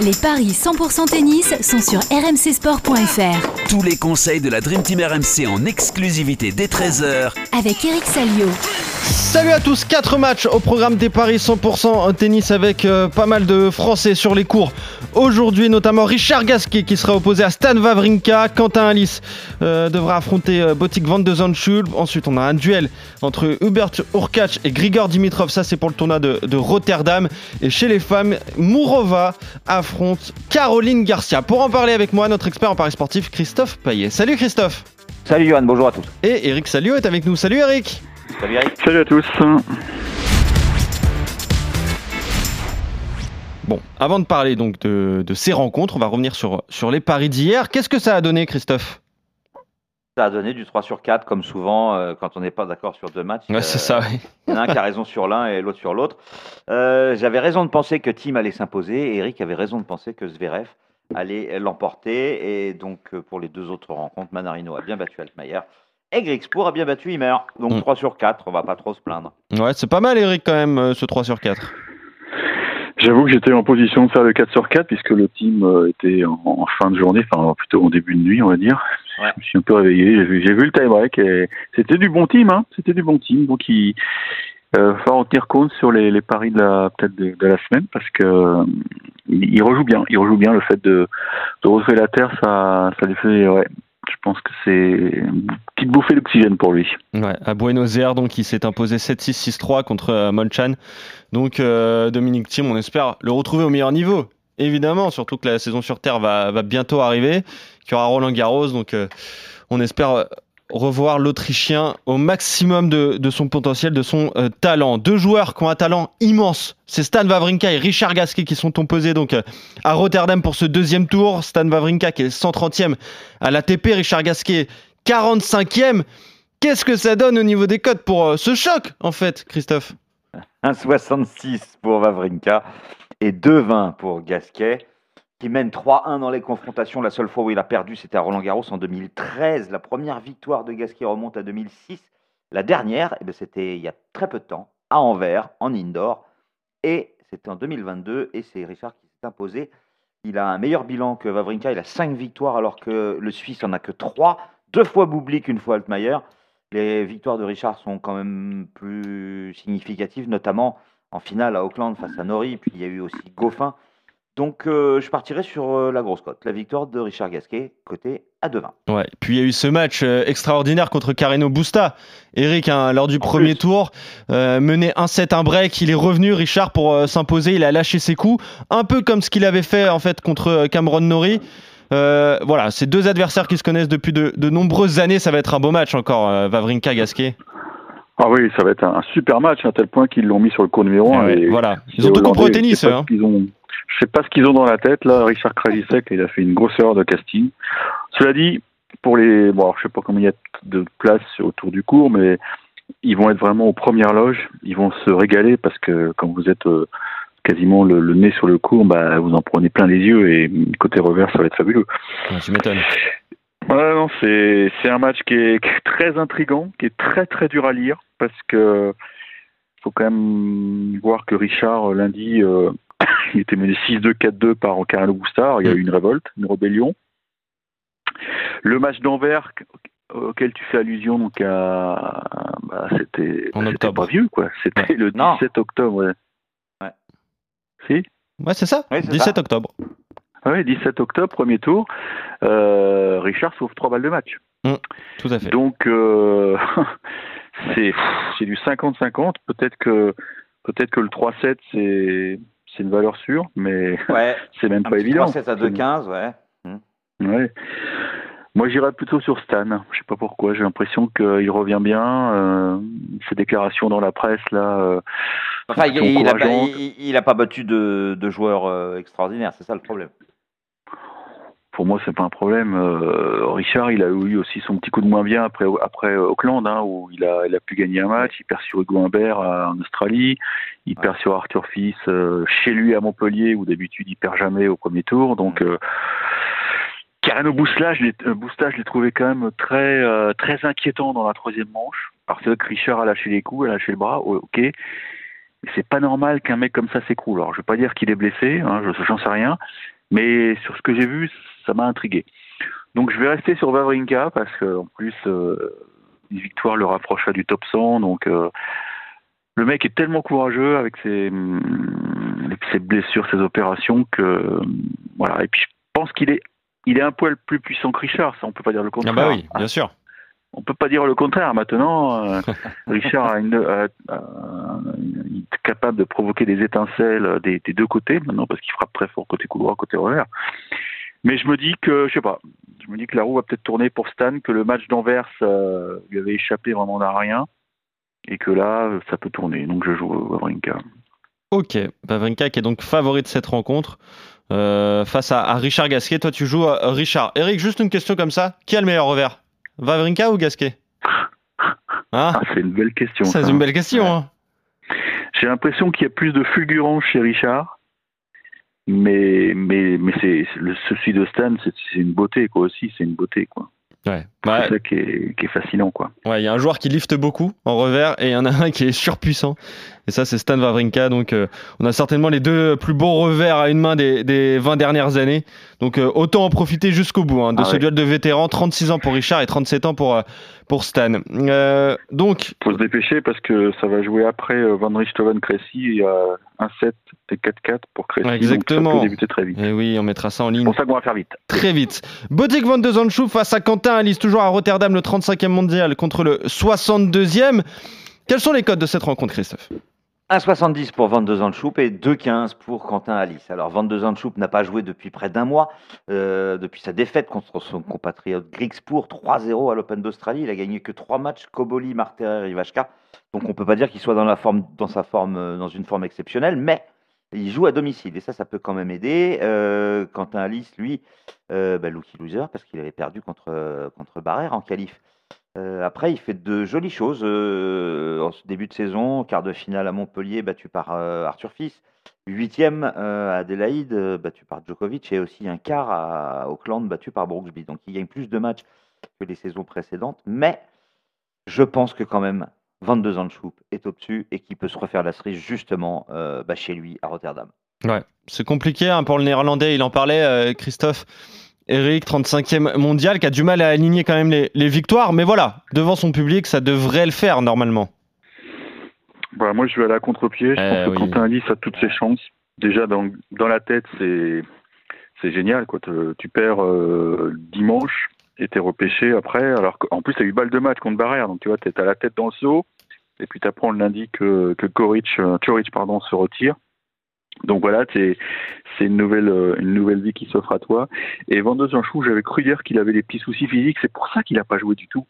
Les paris 100% tennis sont sur rmcsport.fr. Tous les conseils de la Dream Team RMC en exclusivité dès 13h Avec Eric Salio. Salut à tous, 4 matchs au programme des paris 100% tennis avec euh, pas mal de Français sur les cours. Aujourd'hui notamment Richard Gasquet qui sera opposé à Stan Wawrinka. Quentin Alice euh, devra affronter euh, Botik van de Zandschul. Ensuite on a un duel entre Hubert Urkac et Grigor Dimitrov. Ça c'est pour le tournoi de, de Rotterdam. Et chez les femmes, Mourova affronte Caroline Garcia. Pour en parler avec moi, notre expert en paris sportif Christophe Payet. Salut Christophe Salut Johan, bonjour à tous. Et Eric Salio est avec nous. Salut Eric Salut Eric. Salut à tous. Bon, avant de parler donc de, de ces rencontres, on va revenir sur, sur les paris d'hier. Qu'est-ce que ça a donné, Christophe? Ça a donné du 3 sur 4, comme souvent, euh, quand on n'est pas d'accord sur deux matchs. Ouais, c'est ça, oui. Il y en a un qui a raison sur l'un et l'autre sur l'autre. Euh, J'avais raison de penser que Tim allait s'imposer et Eric avait raison de penser que Zverev allait l'emporter. Et donc, euh, pour les deux autres rencontres, Manarino a bien battu Altmaier. Et Grixpour a bien battu Himer. Donc Mm. 3 sur 4, on va pas trop se plaindre. Ouais, c'est pas mal, Eric, quand même, euh, ce 3 sur 4. J'avoue que j'étais en position de faire le 4 sur 4 puisque le team euh, était en, en fin de journée, enfin plutôt en début de nuit, on va dire. Ouais. Je me suis un peu réveillé, j'ai vu, le tie-break et c'était du bon team, hein. C'était du bon team. Donc il euh, va en tenir compte sur les, les paris de la peut-être de, de la semaine parce que euh, il, il rejoue bien. Il rejoue bien le fait de, de retrouver la terre, ça, ça lui fait ouais. Je pense que c'est une petite bouffée d'oxygène pour lui. Ouais, à Buenos Aires, donc, il s'est imposé 7-6, 6-3 contre euh, Molchan. Donc, euh, Dominique Thiem, on espère le retrouver au meilleur niveau. Évidemment, surtout que la saison sur Terre va, bientôt arriver, qu'il y aura Roland Garros. Donc, euh, on espère revoir l'Autrichien au maximum de, son potentiel, de son euh, talent. Deux joueurs qui ont un talent immense. C'est Stan Wawrinka et Richard Gasquet qui sont opposés donc euh, à Rotterdam pour ce deuxième tour. Stan Wawrinka qui est 130e à l'ATP, Richard Gasquet 45e. Qu'est-ce que ça donne au niveau des codes pour euh, ce choc, en fait, Christophe? 1,66 pour Vavrinka et 2,20 pour Gasquet, qui mène 3-1 dans les confrontations. La seule fois où il a perdu, c'était à Roland Garros en 2013. La première victoire de Gasquet remonte à 2006. La dernière, eh ben, c'était il y a très peu de temps, à Anvers, en indoor. Et c'était en 2022, et c'est Richard qui s'est imposé. Il a un meilleur bilan que Vavrinka, il a 5 victoires, alors que le Suisse en a que 3. Deux fois Bublik, une fois Altmaier. Les victoires de Richard sont quand même plus significatives, notamment en finale à Auckland face à Nori, puis il y a eu aussi Goffin. Donc euh, je partirai sur euh, la grosse cote, la victoire de Richard Gasquet, côté à 2,20. Ouais. Puis il y a eu ce match euh, extraordinaire contre Carreno Busta. Eric, hein, lors du En premier plus. tour, euh, mené 1-7, un break. Il est revenu, Richard, pour euh, s'imposer. Il a lâché ses coups. Un peu comme ce qu'il avait fait en fait contre Cameron Nori. Euh, voilà, ces deux adversaires qui se connaissent depuis de, de nombreuses années. Ça va être un beau match encore, euh, Wawrinka-Gasquet. Ah oui, ça va être un, super match à tel point qu'ils l'ont mis sur le cours numéro 1. Ah ouais, voilà. Ils ont tout compris au tennis, hein. qu'ils ont- Je sais pas ce qu'ils ont dans la tête là. Richard Krajicek, il a fait une grosse erreur de casting. Cela dit, pour les, bon, alors, je sais pas combien il y a de places autour du cours, mais ils vont être vraiment aux premières loges. Ils vont se régaler parce que quand vous êtes euh, quasiment le, le nez sur le cours, bah, vous en prenez plein les yeux et côté revers, ça va être fabuleux. Ouais, tu m'étonnes. Ouais, non, c'est c'est un match qui est, qui est très intrigant, qui est très très dur à lire parce que faut quand même voir que Richard lundi euh, il était mené 6-2 4-2 par Carlo Boustard, il y a eu une révolte, une rébellion. Le match d'Anvers auquel tu fais allusion donc à bah, c'était En octobre. pas vieux quoi, c'était le Non. 17 octobre. Ouais. Ouais. Si? Ouais, c'est ça. Oui, c'est 17 ça. octobre. Ah Oui, 17 octobre, premier tour. Euh, Richard sauve trois balles de match. Tout à fait. Donc euh, c'est c'est du 50-50. Peut-être que peut-être que le 3-7 c'est c'est une valeur sûre, mais Ouais, c'est même un pas évident. 3-7 à 2-15, ouais. Ouais. Moi, j'irais plutôt sur Stan. Je sais pas pourquoi. J'ai l'impression qu'il revient bien. Euh, ses déclarations dans la presse là. euh, Enfin, il, sont il a pas, encourageantes. il, il a pas battu de, de joueurs euh, extraordinaires, c'est ça le problème. Pour moi, c'est pas un problème. Euh, Richard, il a eu aussi son petit coup de moins bien après après Auckland, hein, où il a il a pu gagner un match. Il perd sur Hugo Humbert à- en Australie. Il perd sur Arthur Fils euh, chez lui à Montpellier, où d'habitude il perd jamais au premier tour. Donc euh, Carreno Busta, je l'ai euh, trouvé quand même très euh, très inquiétant dans la troisième manche. Vrai que Richard a lâché les coups, a lâché le bras, ok. C'est pas normal qu'un mec comme ça s'écroule. Alors, je vais pas dire qu'il est blessé, hein, je j'en sais rien, mais sur ce que j'ai vu, ça m'a intrigué. Donc, je vais rester sur Vavrinka parce que en plus, euh, une victoire le rapprochera du top 100. Donc, euh, le mec est tellement courageux avec ses, avec ses blessures, ses opérations que voilà. Et puis, je pense qu'il est, il est un poil plus puissant que Richard. Ça, on peut pas dire le Ah contraire. bah oui, bien sûr. On peut pas dire le contraire. Maintenant, euh, Richard a une, a- a- il est capable de provoquer des étincelles des, des deux côtés maintenant parce qu'il frappe très fort côté couloir, côté revers. Mais je me dis que, je sais pas, je me dis que la roue va peut-être tourner pour Stan, que le match d'Anvers euh, lui avait échappé vraiment à rien et que là, ça peut tourner. Donc je joue Wawrinka. Ok, Vavrinka qui est donc favori de cette rencontre euh, face à, à Richard Gasquet. Toi, tu joues à Richard. Eric, juste une question comme ça. Qui a le meilleur revers? Vavrinka ou Gasquet? Hein? Ah, c'est une belle question. C'est une belle question. hein. J'ai l'impression qu'il y a plus de fulgurance chez Richard. Mais, mais, mais c'est, le, celui de Stan, c'est, une beauté, quoi, aussi. C'est une beauté, quoi. Ouais. Bah, C'est ça qui est, qui est fascinant, quoi. Ouais, il y a un joueur qui lifte beaucoup en revers et il y en a un qui est surpuissant. Et ça, c'est Stan Wawrinka. Donc, euh, on a certainement les deux plus beaux revers à une main des, des 20 dernières années. Donc, euh, autant en profiter jusqu'au bout hein, de Ah ce ouais. duel de vétérans. 36 ans pour Richard et 37 ans pour, euh, pour Stan. Donc, faut se dépêcher parce que ça va jouer après Van Richthofen Cressy. Il y a un 7 et 4-4 pour Cressy. Ouais, donc ça exactement. peut débuter très vite. eh oui, on mettra ça en C'est ligne pour ça qu'on va faire vite. très vite. Botic Van de Zandschoup face à Quentin Alice, toujours à Rotterdam, le 35e mondial contre le 62e. Quels sont les codes de cette rencontre, Christophe? 1,70 pour Van de Zandschoup et 2,15 pour Quentin Alice. Alors Van de Zandschoup n'a pas joué depuis près d'un mois, euh, depuis sa défaite contre son compatriote Griekspoor 3-0 à l'Open d'Australie. Il a gagné que 3 matchs, Koboli, Marter et Rivashka. Donc on peut pas dire qu'il soit dans, sa forme, euh, dans une forme exceptionnelle, mais il joue à domicile et ça, ça peut quand même aider. Euh, Quentin Alice, lui, euh, bah, lucky loser parce qu'il avait perdu contre, euh, contre Barrère en qualif. Euh, après, il fait de jolies choses en début de saison. Quart de finale à Montpellier, battu par Arthur Fils. Huitième à Adélaïde, battu par Djokovic. Et aussi un quart à Auckland, battu par Brooksby. Donc il gagne plus de matchs que les saisons précédentes. Mais je pense que quand même, Van de Zandschoup est au-dessus et qu'il peut se refaire la cerise justement euh, bah, chez lui à Rotterdam. Ouais, c'est compliqué hein, pour le néerlandais, il en parlait, euh, Christophe. Eric, 35e mondial, qui a du mal à aligner quand même les, les victoires, mais voilà, devant son public, ça devrait le faire normalement. Voilà, moi, je vais aller à contre-pied. Je Euh, pense que oui. Quentin Alice a toutes ses chances. Déjà, dans, dans la tête, c'est, c'est génial. Quoi. Te- tu perds euh, dimanche t'es repêché après. Alors qu'en plus, tu as eu balle de match contre Barrière. Donc, tu vois, tu à la tête dans le saut. Et puis, tu apprends le lundi que, que euh, pardon, se retire. Donc voilà, c'est c'est une nouvelle euh, une nouvelle vie qui s'offre à toi. Et Van de j'avais cru dire qu'il avait des petits soucis physiques. C'est pour ça qu'il n'a pas joué du tout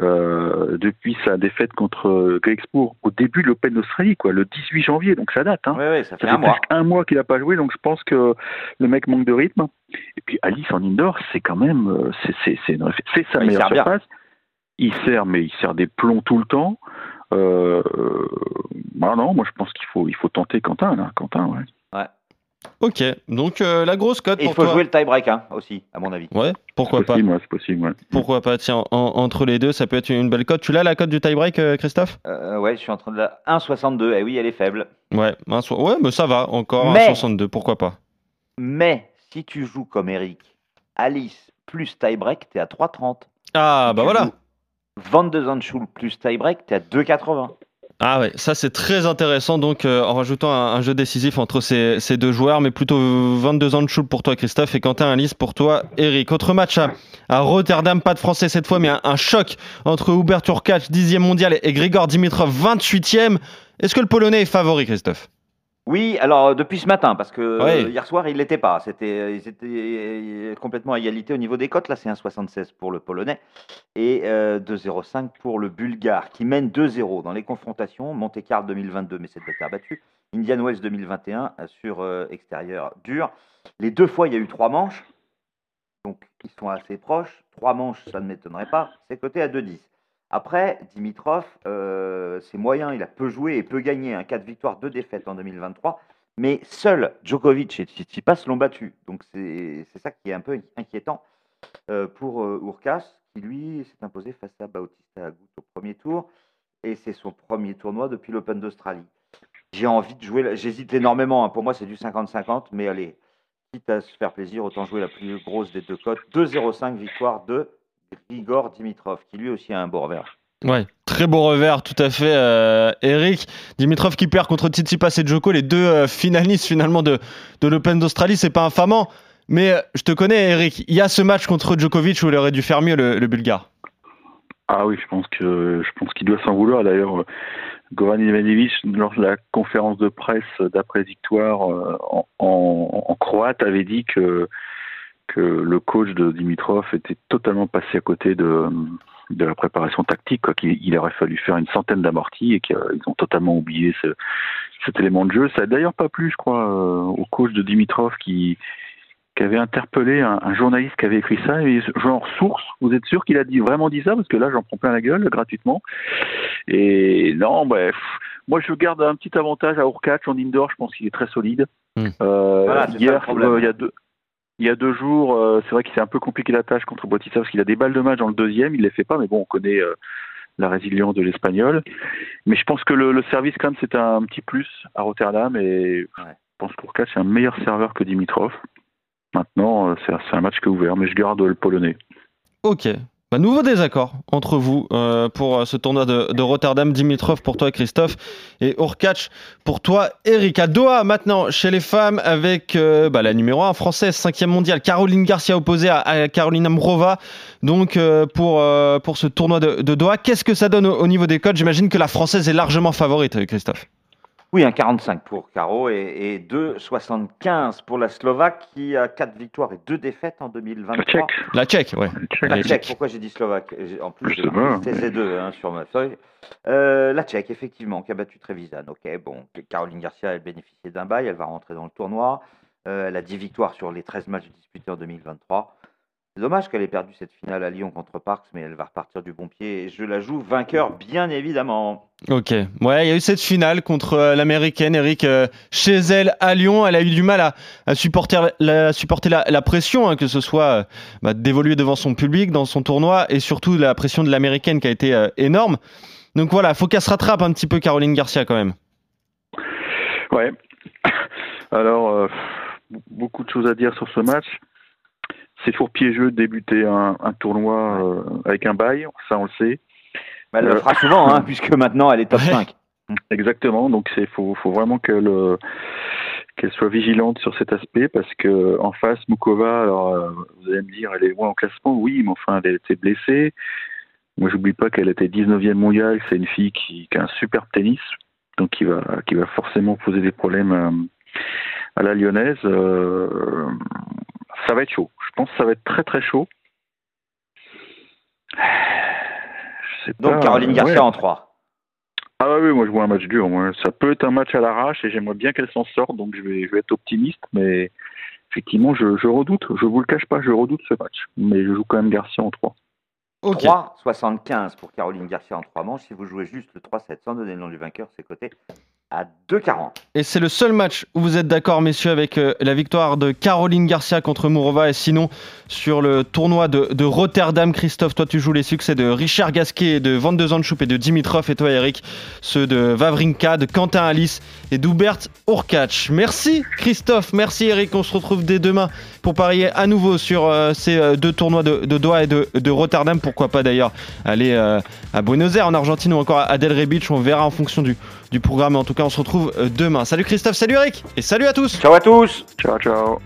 euh, depuis sa défaite contre Grexpoor au début de l'Open d'Australie, quoi, le 18 janvier. Donc ça date. Hein. Ça fait Ça un mois. presque un mois qu'il n'a pas joué, donc je pense que le mec manque de rythme. Et puis Alice en indoor, c'est quand même, euh, c'est c'est c'est c'est sa Il meilleure bien. surface. Il sert, mais il sert des plombs tout le temps. Euh, euh, bah non, moi je pense qu'il faut il faut tenter Quentin là, Quentin, ouais. Ok, donc euh, la grosse cote Et il faut toi. jouer le tie-break hein, aussi, à mon avis. Ouais, pourquoi C'est pas possible, ouais, c'est possible, ouais. Pourquoi pas Tiens, en- entre les deux, ça peut être une belle cote. Tu l'as la cote du tie-break, euh, Christophe? Euh, ouais, je suis en train de la 1,62. Et oui, elle est faible. Ouais, un so- ouais, mais ça va, encore Mais- un 62, pourquoi pas Mais si tu joues comme Eric, Alice plus tie-break, t'es à 3,30. Ah, Si bah voilà joues Van de Zandschulp plus tie-break, t'es à 2,80. Ah ouais, ça c'est très intéressant donc euh, en rajoutant un, jeu décisif entre ces, ces deux joueurs, mais plutôt 22 ans de chou pour toi Christophe et Quentin Alice pour toi Eric. Autre match à, Rotterdam, pas de français cette fois, mais un, un choc entre Hubert Turkac, 10e mondial, et Grigor Dimitrov, 28e. Est-ce que le Polonais est favori Christophe? Oui, alors euh, depuis ce matin, parce que Ouais. euh, hier soir, il l'était pas. C'était, euh, ils étaient complètement à égalité au niveau des cotes. Là, c'est 1,76 pour le Polonais et euh, 2,05 pour le Bulgare, qui mène 2-0 dans les confrontations. Monte Carlo 2022, mais c'est de terre battue. Indian Wells 2021 euh, sur euh, extérieur dur. Les deux fois, il y a eu trois manches. Donc, ils sont assez proches. Trois manches, ça ne m'étonnerait pas. C'est coté à 2,10. Après, Dimitrov, euh, c'est moyen, il a peu joué et peu gagné. Un 4 victoires, 2 défaites en 2023. Mais seul Djokovic et Tsitsipas l'ont battu. Donc c'est c'est ça qui est un peu inquiétant euh, pour euh, Urkas, qui lui s'est imposé face à Bautista Agut au premier tour. Et c'est son premier tournoi depuis l'Open d'Australie. j'ai envie de jouer. J'hésite énormément. hein. Pour moi, c'est du 50-50. Mais allez, quitte à se faire plaisir, autant jouer la plus grosse des deux cotes. 2-0-5, victoire de Grigor Dimitrov, qui lui aussi a un beau revers. Ouais, très beau revers, tout à fait, euh, Eric. Dimitrov qui perd contre Tsitsipas et Djoko, les deux euh, finalistes finalement de, de l'Open d'Australie, c'est pas infamant. Mais euh, je te connais, Eric, il y a ce match contre Djokovic où il aurait dû faire mieux, le, le Bulgare. Ah oui, je pense que je pense qu'il doit s'en vouloir. D'ailleurs, Goran Ivanovic, lors de la conférence de presse d'après victoire en, en, en croate, avait dit que que le coach de Dimitrov était totalement passé à côté de de la préparation tactique, quoi, il aurait fallu faire une centaine d'amortis et qu'ils ont totalement oublié ce, cet élément de jeu. Ça a d'ailleurs pas plu, je crois, euh, au coach de Dimitrov qui, qui avait interpellé un, un, journaliste qui avait écrit ça, et genre source, vous êtes sûr qu'il a dit, vraiment dit ça? Parce que là, j'en prends plein la gueule gratuitement. Et non, bref. Moi, je garde un petit avantage à Urkach en indoor. Je pense qu'il est très solide. Mm. Euh, Voilà, hier, euh, il y a deux. Il y a deux jours, euh, c'est vrai qu'il s'est un peu compliqué la tâche contre Bautista parce qu'il a des balles de match dans le deuxième, il les fait pas, mais bon, on connaît euh, la résilience de l'espagnol. Mais je pense que le, le service, quand même, c'est un petit plus à Rotterdam et je pense qu'Urkach c'est un meilleur serveur que Dimitrov. Maintenant, euh, c'est c'est un match qui est ouvert, mais je garde le polonais. Ok. Bah, nouveau désaccord entre vous euh, pour euh, ce tournoi de, Rotterdam. Dimitrov pour toi, Christophe, et Urkach pour toi, Eric. À Doha, maintenant, chez les femmes, avec euh, bah, la numéro 1 française, 5 mondiale, Caroline Garcia opposée à, à Carolina Mrova. Donc, pour, ce tournoi de, de Doha, qu'est-ce que ça donne au, au niveau des codes? J'imagine que la française est largement favorite, Christophe. Oui, un 45 pour Caro et, et 2,75 pour la Slovaque qui a 4 victoires et 2 défaites en 2023. Le tchèque. La Tchèque, ouais. Tchèque. La Tchèque, pourquoi j'ai dit Slovaque En plus, pris CZ2 hein, sur ma feuille. Euh, la Tchèque, effectivement, qui a battu Trevisan. Ok, bon, Caroline Garcia, elle bénéficiait d'un bail, elle va rentrer dans le tournoi. Euh, elle a 10 victoires sur les 13 matchs disputés en 2023. C'est dommage qu'elle ait perdu cette finale à Lyon contre Parks, mais elle va repartir du bon pied. Et je la joue vainqueur, bien évidemment. Ok. Ouais, il y a eu cette finale contre euh, l'américaine, Eric, euh, chez elle à Lyon. Elle a eu du mal à, à supporter, la, supporter la, la pression, hein, que ce soit euh, bah, d'évoluer devant son public, dans son tournoi, et surtout la pression de l'américaine qui a été euh, énorme. Donc voilà, faut qu'elle se rattrape un petit peu, Caroline Garcia, quand même. Ouais. Alors, euh, beaucoup de choses à dire sur ce match. C'est toujours piégeux de débuter un, un tournoi euh, avec un bail, ça on le sait. Mais elle le Euh, fera souvent, hein, puisque maintenant elle est top Ouais. 5. Exactement, donc c'est faut, faut vraiment qu'elle euh, qu'elle soit vigilante sur cet aspect parce que en face Mukova, alors euh, vous allez me dire elle est loin en classement, oui, mais enfin elle a été blessée. Moi j'oublie pas qu'elle était 19e mondiale, c'est une fille qui, qui a un super tennis, donc qui va qui va forcément poser des problèmes euh, à la lyonnaise. Euh, ça va être chaud. Je pense que ça va être très très chaud. Je sais Donc pas, Caroline Garcia ouais. en 3. Ah oui, moi je vois un match dur. Moi. Ça peut être un match à l'arrache et j'aimerais bien qu'elle s'en sorte, donc je vais, je vais être optimiste, mais effectivement, je, je redoute, je vous le cache pas, je redoute ce match. Mais je joue quand même Garcia en 3. Ok. 3,75 pour Caroline Garcia en 3 manches. Si vous jouez juste le 3-7 sans donner le nom du vainqueur, c'est coté à 2,40. Et c'est le seul match où vous êtes d'accord, messieurs, avec euh, la victoire de Caroline Garcia contre Mourova. Et sinon, sur le tournoi de, Rotterdam, Christophe, toi, tu joues les succès de Richard Gasquet, de Van de et de Dimitrov. Et toi, Eric, ceux de Vavrinka, de Quentin Alice et d'Hubert Urkach. Merci, Christophe. Merci, Eric. On se retrouve dès demain pour parier à nouveau sur euh, ces euh, deux tournois de, Doha et de, de Rotterdam. Pourquoi pas d'ailleurs aller à Buenos Aires en Argentine ou encore à Delray Beach. On verra en fonction du, du programme. En tout cas, on se retrouve euh, demain. Salut Christophe, salut Eric et salut à tous. Ciao à tous Ciao, ciao.